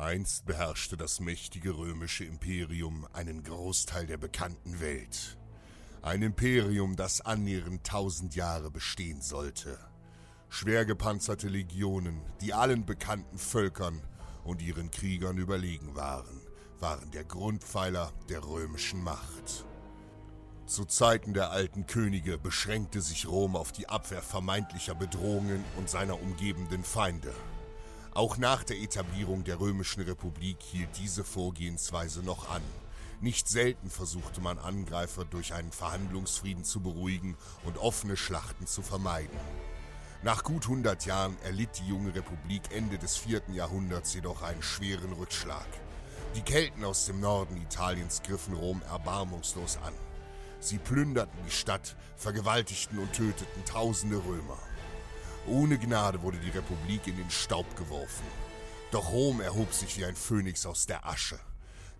Einst beherrschte das mächtige römische Imperium einen Großteil der bekannten Welt. Ein Imperium, das annähernd tausend Jahre bestehen sollte. Schwer gepanzerte Legionen, die allen bekannten Völkern und ihren Kriegern überlegen waren, waren der Grundpfeiler der römischen Macht. Zu Zeiten der alten Könige beschränkte sich Rom auf die Abwehr vermeintlicher Bedrohungen und seiner umgebenden Feinde. Auch nach der Etablierung der Römischen Republik hielt diese Vorgehensweise noch an. Nicht selten versuchte man Angreifer durch einen Verhandlungsfrieden zu beruhigen und offene Schlachten zu vermeiden. Nach gut 100 Jahren erlitt die junge Republik Ende des 4. Jahrhunderts jedoch einen schweren Rückschlag. Die Kelten aus dem Norden Italiens griffen Rom erbarmungslos an. Sie plünderten die Stadt, vergewaltigten und töteten tausende Römer. Ohne Gnade wurde die Republik in den Staub geworfen. Doch Rom erhob sich wie ein Phönix aus der Asche.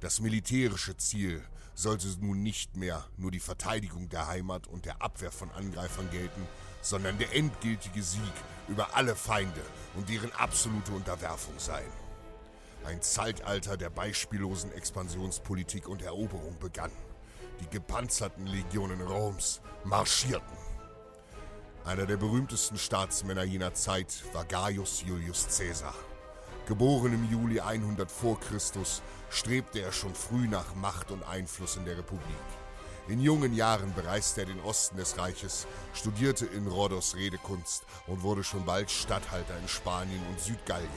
Das militärische Ziel sollte nun nicht mehr nur die Verteidigung der Heimat und der Abwehr von Angreifern gelten, sondern der endgültige Sieg über alle Feinde und deren absolute Unterwerfung sein. Ein Zeitalter der beispiellosen Expansionspolitik und Eroberung begann. Die gepanzerten Legionen Roms marschierten. Einer der berühmtesten Staatsmänner jener Zeit war Gaius Julius Caesar. Geboren im Juli 100 vor Christus, strebte er schon früh nach Macht und Einfluss in der Republik. In jungen Jahren bereiste er den Osten des Reiches, studierte in Rhodos Redekunst und wurde schon bald Statthalter in Spanien und Südgallien.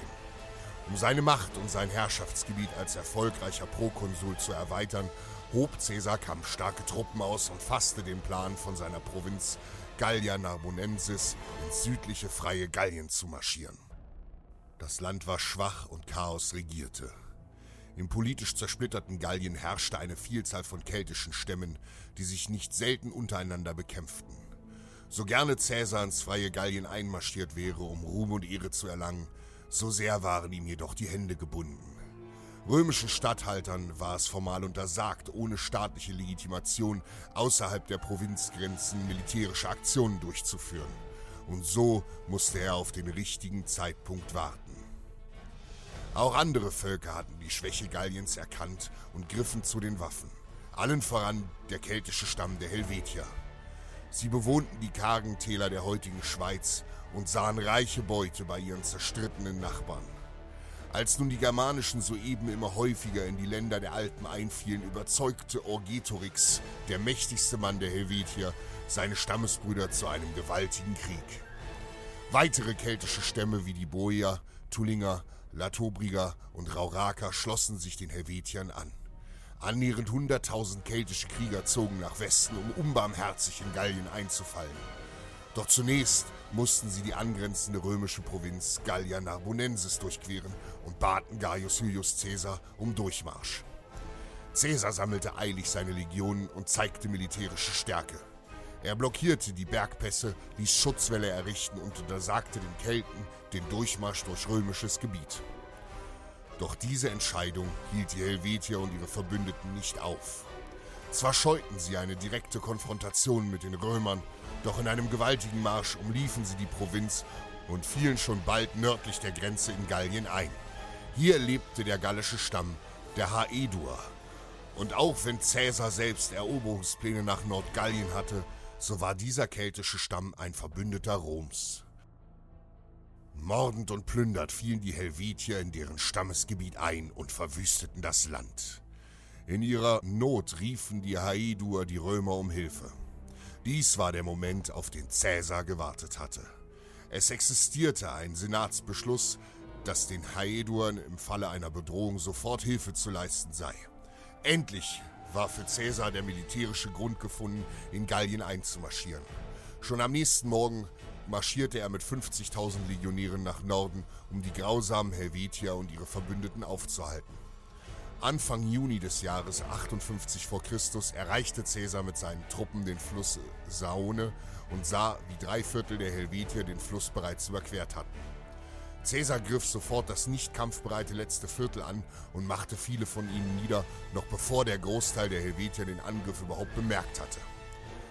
Um seine Macht und sein Herrschaftsgebiet als erfolgreicher Prokonsul zu erweitern, hob Caesar kampfstarke Truppen aus und fasste den Plan, von seiner Provinz Gallia Narbonensis ins südliche freie Gallien zu marschieren. Das Land war schwach und Chaos regierte. Im politisch zersplitterten Gallien herrschte eine Vielzahl von keltischen Stämmen, die sich nicht selten untereinander bekämpften. So gerne Caesar ins freie Gallien einmarschiert wäre, um Ruhm und Ehre zu erlangen, so sehr waren ihm jedoch die Hände gebunden. Römischen Statthaltern war es formal untersagt, ohne staatliche Legitimation außerhalb der Provinzgrenzen militärische Aktionen durchzuführen. Und so musste er auf den richtigen Zeitpunkt warten. Auch andere Völker hatten die Schwäche Galliens erkannt und griffen zu den Waffen. Allen voran der keltische Stamm der Helvetier. Sie bewohnten die kargen Täler der heutigen Schweiz und sahen reiche Beute bei ihren zerstrittenen Nachbarn. Als nun die Germanischen soeben immer häufiger in die Länder der Alpen einfielen, überzeugte Orgetorix, der mächtigste Mann der Helvetier, seine Stammesbrüder zu einem gewaltigen Krieg. Weitere keltische Stämme wie die Boier, Tullinger, Latobriger und Rauraker schlossen sich den Helvetiern an. Annähernd 100.000 keltische Krieger zogen nach Westen, um unbarmherzig in Gallien einzufallen. Doch zunächst mussten sie die angrenzende römische Provinz Gallia Narbonensis durchqueren und baten Gaius Julius Caesar um Durchmarsch. Caesar sammelte eilig seine Legionen und zeigte militärische Stärke. Er blockierte die Bergpässe, ließ Schutzwälle errichten und untersagte den Kelten den Durchmarsch durch römisches Gebiet. Doch diese Entscheidung hielt die Helvetier und ihre Verbündeten nicht auf. Zwar scheuten sie eine direkte Konfrontation mit den Römern, doch in einem gewaltigen Marsch umliefen sie die Provinz und fielen schon bald nördlich der Grenze in Gallien ein. Hier lebte der gallische Stamm der Haedur. Und auch wenn Caesar selbst Eroberungspläne nach Nordgallien hatte, so war dieser keltische Stamm ein Verbündeter Roms. Mordend und plündert fielen die Helvetier in deren Stammesgebiet ein und verwüsteten das Land. In ihrer Not riefen die Haedur die Römer um Hilfe. Dies war der Moment, auf den Caesar gewartet hatte. Es existierte ein Senatsbeschluss, dass den Haeduren im Falle einer Bedrohung sofort Hilfe zu leisten sei. Endlich war für Caesar der militärische Grund gefunden, in Gallien einzumarschieren. Schon am nächsten Morgen marschierte er mit 50.000 Legionären nach Norden, um die grausamen Helvetier und ihre Verbündeten aufzuhalten. Anfang Juni des Jahres 58 v. Chr. erreichte Caesar mit seinen Truppen den Fluss Saone und sah, wie drei Viertel der Helvetier den Fluss bereits überquert hatten. Caesar griff sofort das nicht kampfbereite letzte Viertel an und machte viele von ihnen nieder, noch bevor der Großteil der Helvetier den Angriff überhaupt bemerkt hatte.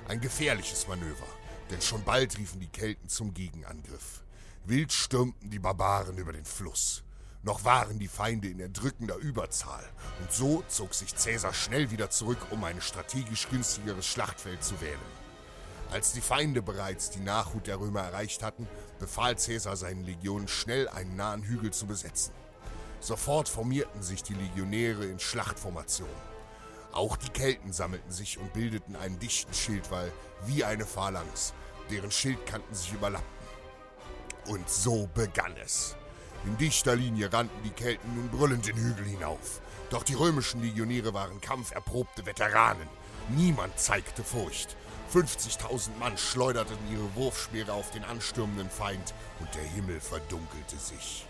Ein gefährliches Manöver, denn schon bald riefen die Kelten zum Gegenangriff. Wild stürmten die Barbaren über den Fluss. Noch waren die Feinde in erdrückender Überzahl, und so zog sich Caesar schnell wieder zurück, um ein strategisch günstigeres Schlachtfeld zu wählen. Als die Feinde bereits die Nachhut der Römer erreicht hatten, befahl Caesar seinen Legionen schnell einen nahen Hügel zu besetzen. Sofort formierten sich die Legionäre in Schlachtformation. Auch die Kelten sammelten sich und bildeten einen dichten Schildwall wie eine Phalanx, deren Schildkanten sich überlappten. Und so begann es. In dichter Linie rannten die Kelten nun brüllend den Hügel hinauf. Doch die römischen Legionäre waren kampferprobte Veteranen. Niemand zeigte Furcht. 50.000 Mann schleuderten ihre Wurfspeere auf den anstürmenden Feind und der Himmel verdunkelte sich.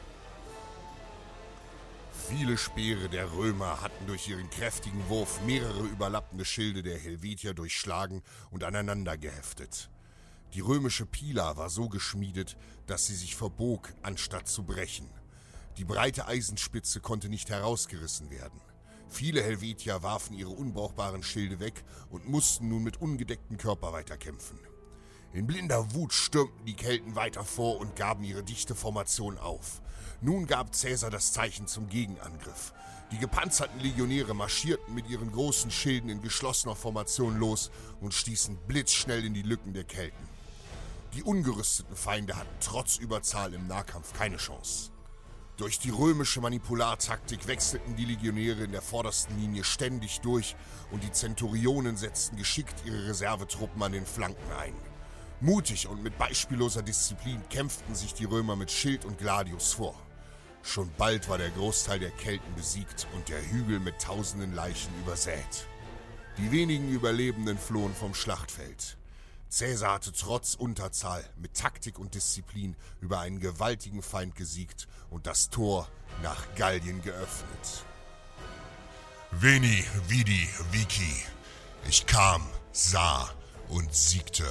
Viele Speere der Römer hatten durch ihren kräftigen Wurf mehrere überlappende Schilde der Helvetier durchschlagen und aneinander geheftet. Die römische Pila war so geschmiedet, dass sie sich verbog, anstatt zu brechen. Die breite Eisenspitze konnte nicht herausgerissen werden. Viele Helvetier warfen ihre unbrauchbaren Schilde weg und mussten nun mit ungedecktem Körper weiterkämpfen. In blinder Wut stürmten die Kelten weiter vor und gaben ihre dichte Formation auf. Nun gab Caesar das Zeichen zum Gegenangriff. Die gepanzerten Legionäre marschierten mit ihren großen Schilden in geschlossener Formation los und stießen blitzschnell in die Lücken der Kelten. Die ungerüsteten Feinde hatten trotz Überzahl im Nahkampf keine Chance. Durch die römische Manipulartaktik wechselten die Legionäre in der vordersten Linie ständig durch und die Zenturionen setzten geschickt ihre Reservetruppen an den Flanken ein. Mutig und mit beispielloser Disziplin kämpften sich die Römer mit Schild und Gladius vor. Schon bald war der Großteil der Kelten besiegt und der Hügel mit tausenden Leichen übersät. Die wenigen Überlebenden flohen vom Schlachtfeld. Caesar hatte trotz Unterzahl mit Taktik und Disziplin über einen gewaltigen Feind gesiegt und das Tor nach Gallien geöffnet. Veni, vidi, vici. Ich kam, sah und siegte.